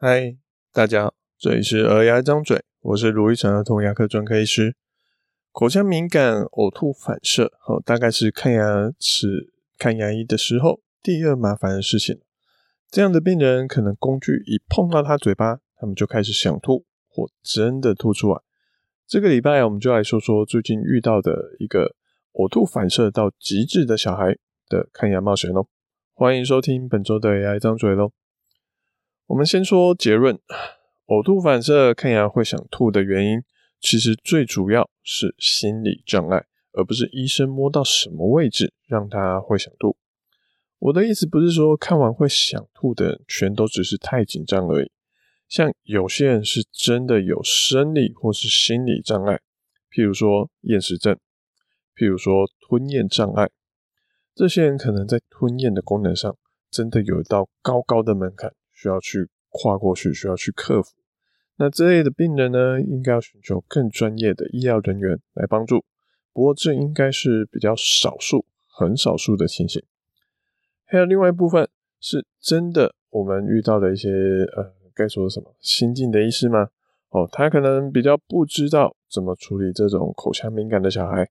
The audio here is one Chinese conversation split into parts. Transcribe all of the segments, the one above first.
嗨，大家好，这里是儿牙一张嘴，我是卢玉成儿童牙科专科医师。口腔敏感、呕吐、反射，哦，大概是看牙齿、看牙医的时候第二麻烦的事情。这样的病人可能工具一碰到他嘴巴，他们就开始想吐，或真的吐出来。这个礼拜我们就来说说最近遇到的一个呕吐反射到极致的小孩的看牙冒险喽。欢迎收听本周的牙一张嘴喽。我们先说结论，呕吐反射看牙会想吐的原因，其实最主要是心理障碍，而不是医生摸到什么位置让他会想吐。我的意思不是说看完会想吐的人全都只是太紧张而已，像有些人是真的有生理或是心理障碍，譬如说厌食症，譬如说吞咽障碍，这些人可能在吞咽的功能上真的有一道高高的门槛。需要去跨过去，需要去克服。那这类的病人呢，应该要寻求更专业的医疗人员来帮助。不过这应该是比较少数、很少数的情形。还有另外一部分是真的，我们遇到的一些呃，该说什么新进的医师吗？哦，他可能比较不知道怎么处理这种口腔敏感的小孩。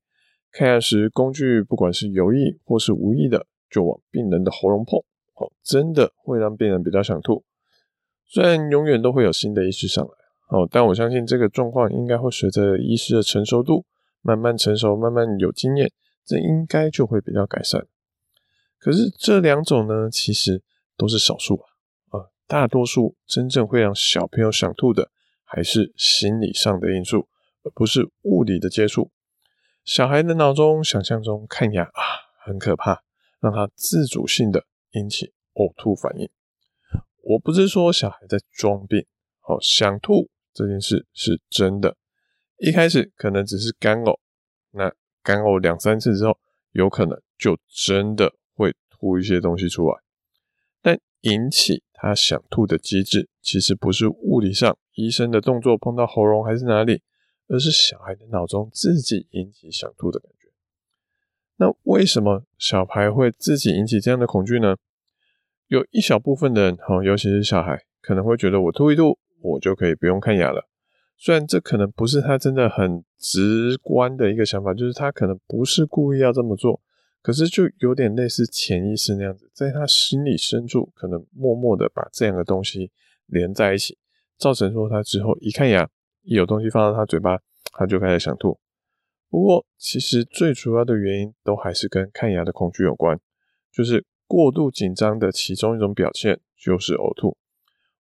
看牙时，工具不管是有意或是无意的，就往病人的喉咙碰。哦，真的会让病人比较想吐。虽然永远都会有新的医师上来，哦，但我相信这个状况应该会随着医师的成熟度慢慢成熟，慢慢有经验，这应该就会比较改善。可是这两种呢，其实都是少数啊，啊，大多数真正会让小朋友想吐的，还是心理上的因素，而不是物理的接触。小孩的脑中想象中看牙啊很可怕，让他自主性的引起呕吐反应。我不是说小孩在装病，好，想吐这件事是真的。一开始可能只是干呕，那干呕两三次之后，有可能就真的会吐一些东西出来。但引起他想吐的机制，其实不是物理上医生的动作碰到喉咙还是哪里，而是小孩的脑中自己引起想吐的感觉。那为什么小孩会自己引起这样的恐惧呢？有一小部分的人，哈，尤其是小孩，可能会觉得我吐一吐，我就可以不用看牙了。虽然这可能不是他真的很直观的一个想法，就是他可能不是故意要这么做，可是就有点类似潜意识那样子，在他心里深处，可能默默的把这样的东西连在一起，造成说他之后一看牙，一有东西放到他嘴巴，他就开始想吐。不过，其实最主要的原因都还是跟看牙的恐惧有关，就是。过度紧张的其中一种表现就是呕吐。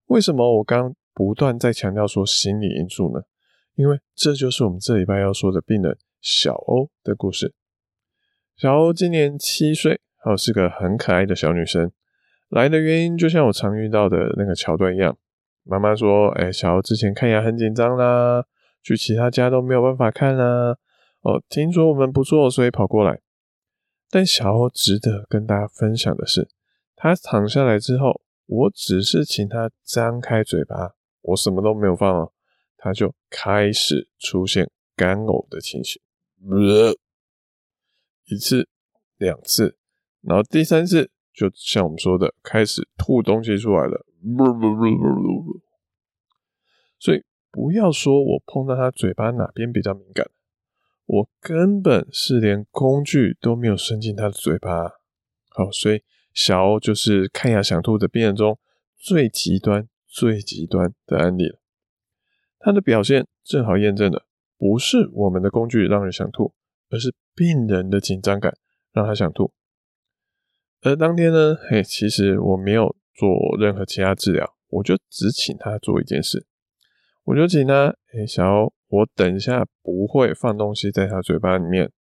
为什么我刚不断在强调说心理因素呢？因为这就是我们这礼拜要说的病人小欧的故事。小欧今年七岁，哦，是个很可爱的小女生。来的原因就像我常遇到的那个桥段一样，妈妈说：“哎，小欧之前看牙很紧张啦，去其他家都没有办法看啦。哦，听说我们不错，所以跑过来。”但小欧值得跟大家分享的是，他躺下来之后，我只是请他张开嘴巴，我什么都没有放哦，他就开始出现干呕的情形，呃，一次、两次，然后第三次，就像我们说的，开始吐东西出来了，所以不要说我碰到他嘴巴哪边比较敏感。我根本是连工具都没有伸进他的嘴巴，好，所以小欧就是看牙想吐的病人中最极端、最极端的案例了。他的表现正好验证了，不是我们的工具让人想吐，而是病人的紧张感让他想吐。而当天呢，嘿，其实我没有做任何其他治疗，我就只请他做一件事，我就请他，哎，小欧。我等一下不会放东西在他嘴巴里面，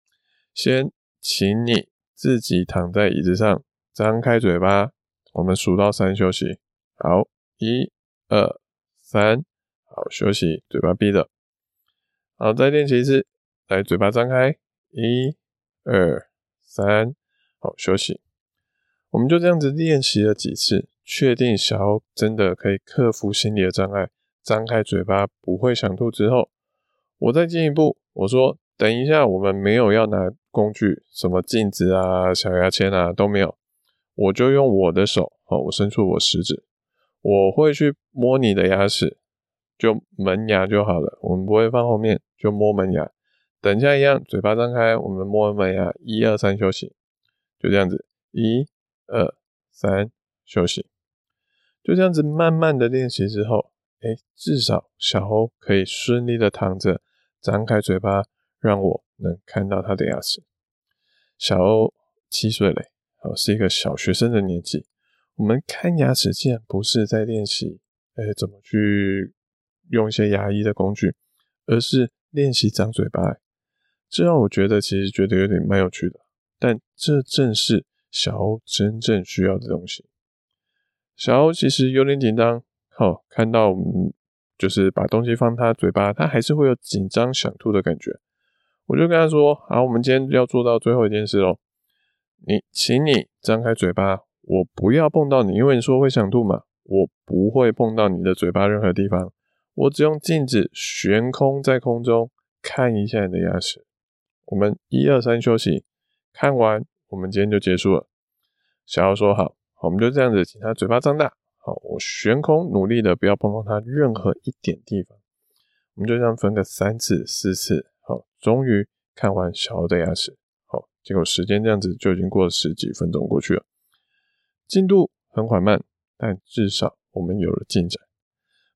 先请你自己躺在椅子上，张开嘴巴，我们数到三休息。好，一、二、三，好，休息，嘴巴闭着。好，再练习一次，来，嘴巴张开，一、二、三，好，休息。我们就这样子练习了几次，确定小欧真的可以克服心理的障碍，张开嘴巴不会想吐之后。我再进一步，我说等一下，我们没有要拿工具，什么镜子啊、小牙签啊都没有，我就用我的手，好，我伸出我食指，我会去摸你的牙齿，就门牙就好了，我们不会放后面，就摸门牙。等一下一样，嘴巴张开，我们摸门牙，一二三休息，就这样子，一二三休息，就这样子慢慢的练习之后，哎，至少小欧可以顺利的躺着，张开嘴巴，让我能看到他的牙齿。小欧七岁嘞，哦，是一个小学生的年纪。我们看牙齿，竟然不是在练习，哎，怎么去用一些牙医的工具，而是练习张嘴巴。这让我觉得其实觉得有点蛮有趣的，但这正是小欧真正需要的东西。小欧其实有点紧张，好、哦，看到我们就是把东西放他嘴巴，他还是会有紧张想吐的感觉。我就跟他说：“好，我们今天要做到最后一件事喽，你，请你张开嘴巴，我不要碰到你，因为你说会想吐嘛，我不会碰到你的嘴巴任何地方，我只用镜子悬空在空中看一下你的牙齿。”我们一二三休息，看完我们今天就结束了。小欧说，好，我们就这样子，请他嘴巴张大。好，我悬空，努力的不要碰到它任何一点地方。我们就这样分个三次、四次。好，终于看完小欧的牙齿。好，结果时间这样子就已经过了十几分钟过去了，进度很缓慢，但至少我们有了进展。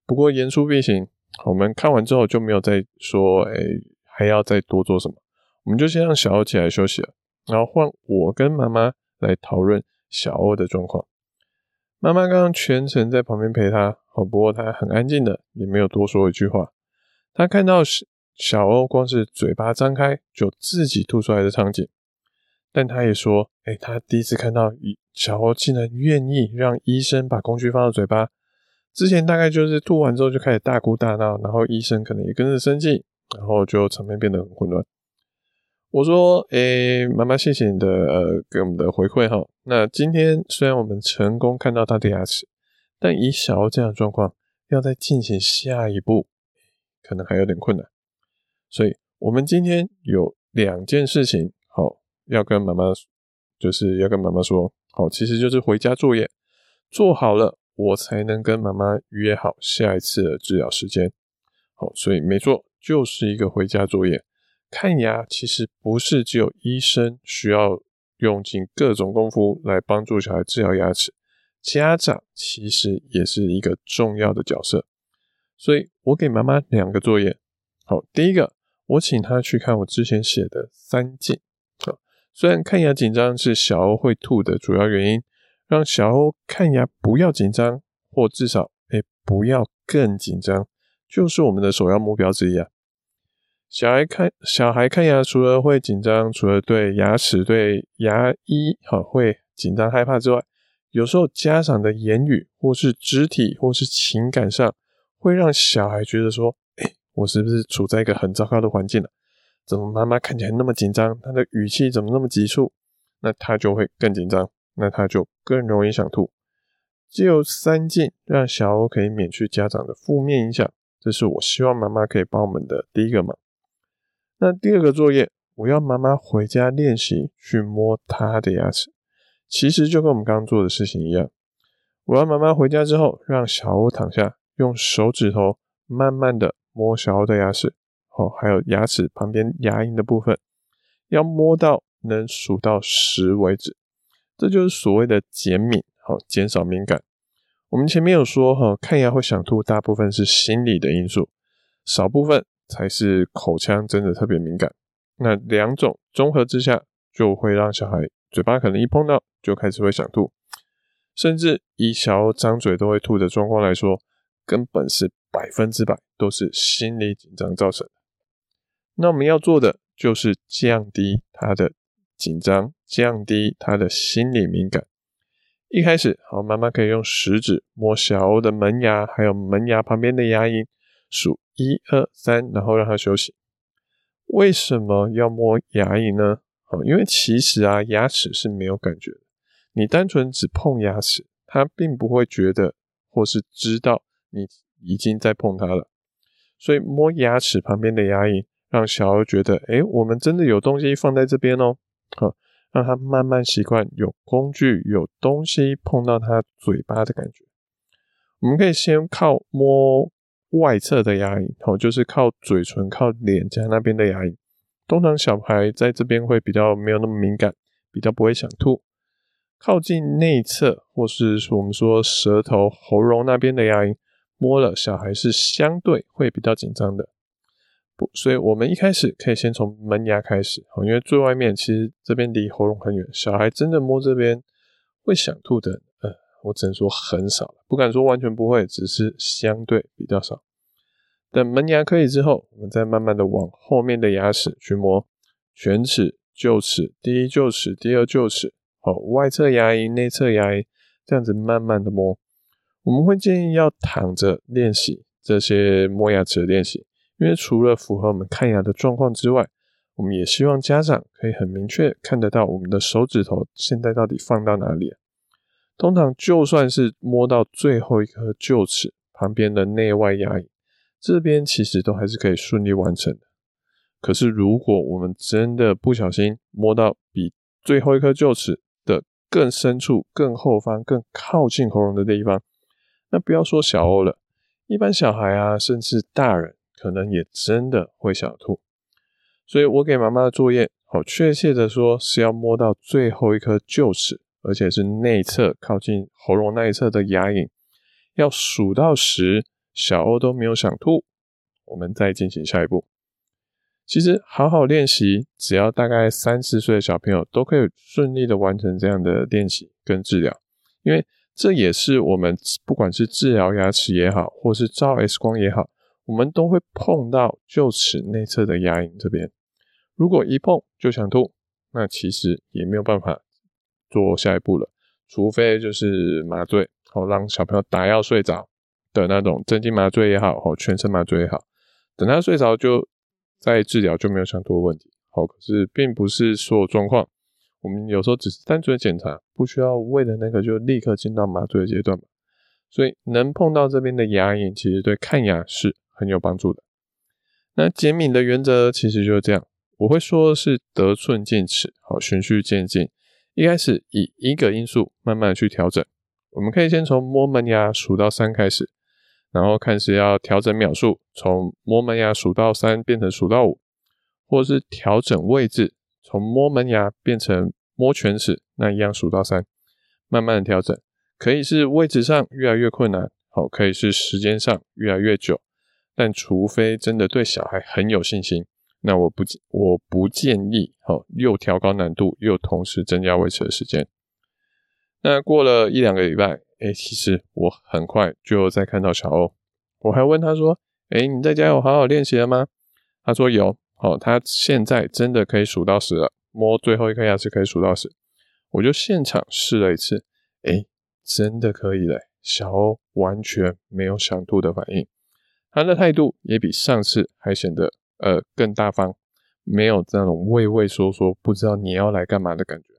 不过言出必行，我们看完之后就没有再说，哎，还要再多做什么。我们就先让小欧起来休息了，然后换我跟妈妈来讨论小欧的状况。妈妈刚刚全程在旁边陪他，好，不过他很安静的，也没有多说一句话。他看到小欧光是嘴巴张开就自己吐出来的场景，但他也说，哎，他第一次看到小欧竟然愿意让医生把工具放到嘴巴。之前大概就是吐完之后就开始大哭大闹，然后医生可能也跟着生气，然后就场面变得很混乱。我说：“诶、妈妈，谢谢你的呃给我们的回馈哈。那今天虽然我们成功看到他的牙齿，但以小欧这样的状况，要再进行下一步，可能还有点困难。所以，我们今天有两件事情，好要跟妈妈，就是要跟妈妈说，好，其实就是回家作业做好了，我才能跟妈妈约好下一次的治疗时间。好，所以没错，就是一个回家作业。”看牙其实不是只有医生需要用尽各种功夫来帮助小孩治疗牙齿，家长其实也是一个重要的角色。所以我给妈妈两个作业。好，第一个，我请她去看我之前写的三件。啊，虽然看牙紧张是小欧会吐的主要原因，让小欧看牙不要紧张，或至少诶不要更紧张，就是我们的首要目标之一啊。小孩看小孩看牙，除了会紧张，除了对牙齿、对牙医好会紧张害怕之外，有时候家长的言语或是肢体或是情感上，会让小孩觉得说：“哎，我是不是处在一个很糟糕的环境了？怎么妈妈看起来那么紧张？她的语气怎么那么急促？那他就会更紧张，那他就更容易想吐。只有三禁，让小欧可以免去家长的负面影响，这是我希望妈妈可以帮我们的第一个忙。那第二个作业，我要妈妈回家练习去摸她的牙齿，其实就跟我们刚刚做的事情一样。我要妈妈回家之后，让小欧躺下，用手指头慢慢的摸小欧的牙齿，哦，还有牙齿旁边牙龈的部分，要摸到能数到十为止。这就是所谓的减敏，好，减少敏感。我们前面有说，哈，看牙会想吐，大部分是心理的因素，少部分。才是口腔真的特别敏感，那两种综合之下，就会让小孩嘴巴可能一碰到就开始会想吐，甚至以小张嘴都会吐的状况来说，根本是百分之百都是心理紧张造成的。那我们要做的就是降低他的紧张，降低他的心理敏感。一开始，好，妈妈可以用食指摸小欧的门牙，还有门牙旁边的牙龈，数。一二三，然后让他休息。为什么要摸牙龈呢？哦，因为其实啊，牙齿是没有感觉的。你单纯只碰牙齿，他并不会觉得或是知道你已经在碰它了。所以摸牙齿旁边的牙龈，让小欧觉得，哎，我们真的有东西放在这边哦。好，让他慢慢习惯有工具、有东西碰到他嘴巴的感觉。我们可以先靠摸外侧的牙龈，哦，就是靠嘴唇、靠脸颊那边的牙龈。通常小孩在这边会比较没有那么敏感，比较不会想吐。靠近内侧或是我们说舌头、喉咙那边的牙龈，摸了小孩是相对会比较紧张的。不，所以我们一开始可以先从门牙开始，因为最外面其实这边离喉咙很远，小孩真的摸这边会想吐的，呃，我只能说很少了，不敢说完全不会，只是相对比较少。等门牙可以之后，我们再慢慢的往后面的牙齿去摸，犬齿、臼齿、第一臼齿、第二臼齿，好，外侧牙龈、内侧牙龈，这样子慢慢的摸。我们会建议要躺着练习这些摸牙齿的练习，因为除了符合我们看牙的状况之外，我们也希望家长可以很明确看得到我们的手指头现在到底放到哪里。通常就算是摸到最后一颗臼齿旁边的内外牙龈。这边其实都还是可以顺利完成的。可是如果我们真的不小心摸到比最后一颗臼齿的更深处、更后方、更靠近喉咙的地方，那不要说小欧了，一般小孩啊，甚至大人，可能也真的会想吐。所以我给妈妈的作业，好确切的说是要摸到最后一颗臼齿，而且是内侧靠近喉咙那一侧的牙龈，要数到十。小欧都没有想吐，我们再进行下一步。其实好好练习，只要大概三四岁的小朋友都可以顺利的完成这样的练习跟治疗，因为这也是我们不管是治疗牙齿也好，或是照 X 光也好，我们都会碰到臼齿内侧的牙龈这边。如果一碰就想吐，那其实也没有办法做下一步了，除非就是麻醉，好让小朋友打药睡着。的那种镇静麻醉也好，或全身麻醉也好，等他睡着就再治疗就没有想多问题。好，可是并不是所有状况，我们有时候只是单纯的检查，不需要为了那个就立刻进到麻醉的阶段嘛。所以能碰到这边的牙龈，其实对看牙是很有帮助的。那减敏的原则其实就是这样，我会说是得寸进尺，好，循序渐进，一开始以一个因素慢慢的去调整。我们可以先从摸门牙数到三开始。然后看是要调整秒数，从摸门牙数到三变成数到五，或是调整位置，从摸门牙变成摸犬齿，那一样数到三，慢慢的调整。可以是位置上越来越困难，好，可以是时间上越来越久，但除非真的对小孩很有信心，那我不我不建议，好，又调高难度又同时增加维持的时间。那过了一两个礼拜。哎，其实我很快就再看到小欧，我还问他说：“哎，你在家有好好练习了吗？”他说有，好，他现在真的可以数到十了，摸最后一颗牙齿可以数到十。我就现场试了一次，哎，真的可以嘞！小欧完全没有想吐的反应，他的态度也比上次还显得呃更大方，没有这种畏畏缩缩，不知道你要来干嘛的感觉。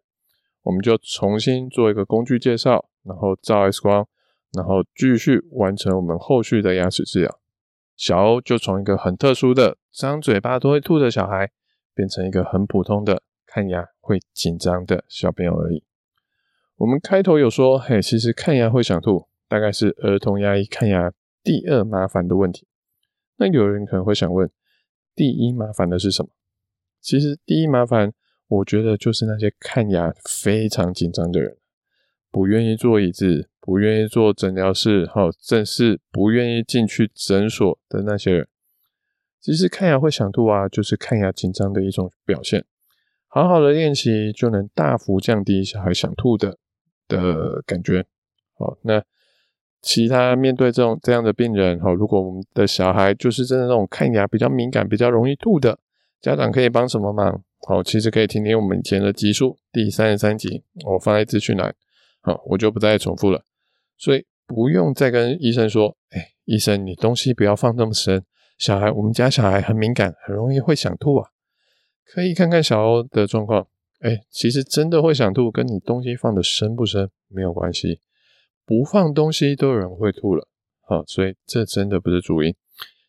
我们就重新做一个工具介绍。然后照 X 光，然后继续完成我们后续的牙齿治疗。小欧就从一个很特殊的张嘴巴都会吐的小孩，变成一个很普通的看牙会紧张的小朋友而已。我们开头有说，嘿，其实看牙会想吐，大概是儿童牙医看牙第二麻烦的问题。那有人可能会想问，第一麻烦的是什么？其实第一麻烦，我觉得就是那些看牙非常紧张的人。不愿意坐椅子，不愿意坐诊疗室，好，正是不愿意进去诊所的那些人。其实看牙会想吐啊，就是看牙紧张的一种表现。好好的练习就能大幅降低小孩想吐的的感觉。好，那其他面对这种这样的病人，好，如果我们的小孩就是真的那种看牙比较敏感、比较容易吐的，家长可以帮什么忙？好，其实可以听听我们以前的集数第三十三集，我放在资讯栏。好，我就不再重复了，所以不用再跟医生说，哎，医生，你东西不要放那么深，小孩，我们家小孩很敏感，很容易会想吐啊。可以看看小欧的状况，哎，其实真的会想吐，跟你东西放的深不深没有关系，不放东西都有人会吐了，好，所以这真的不是主因。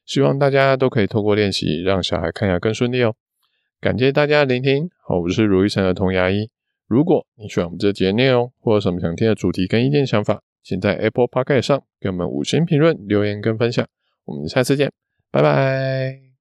希望大家都可以透过练习，让小孩看牙更顺利哦。感谢大家的聆听，好，我是卢医生儿童牙医。如果你喜欢我们这节内容，或者什么想听的主题跟意见想法，请在 Apple Podcast 上给我们五星评论、留言跟分享。我们下次见，拜拜。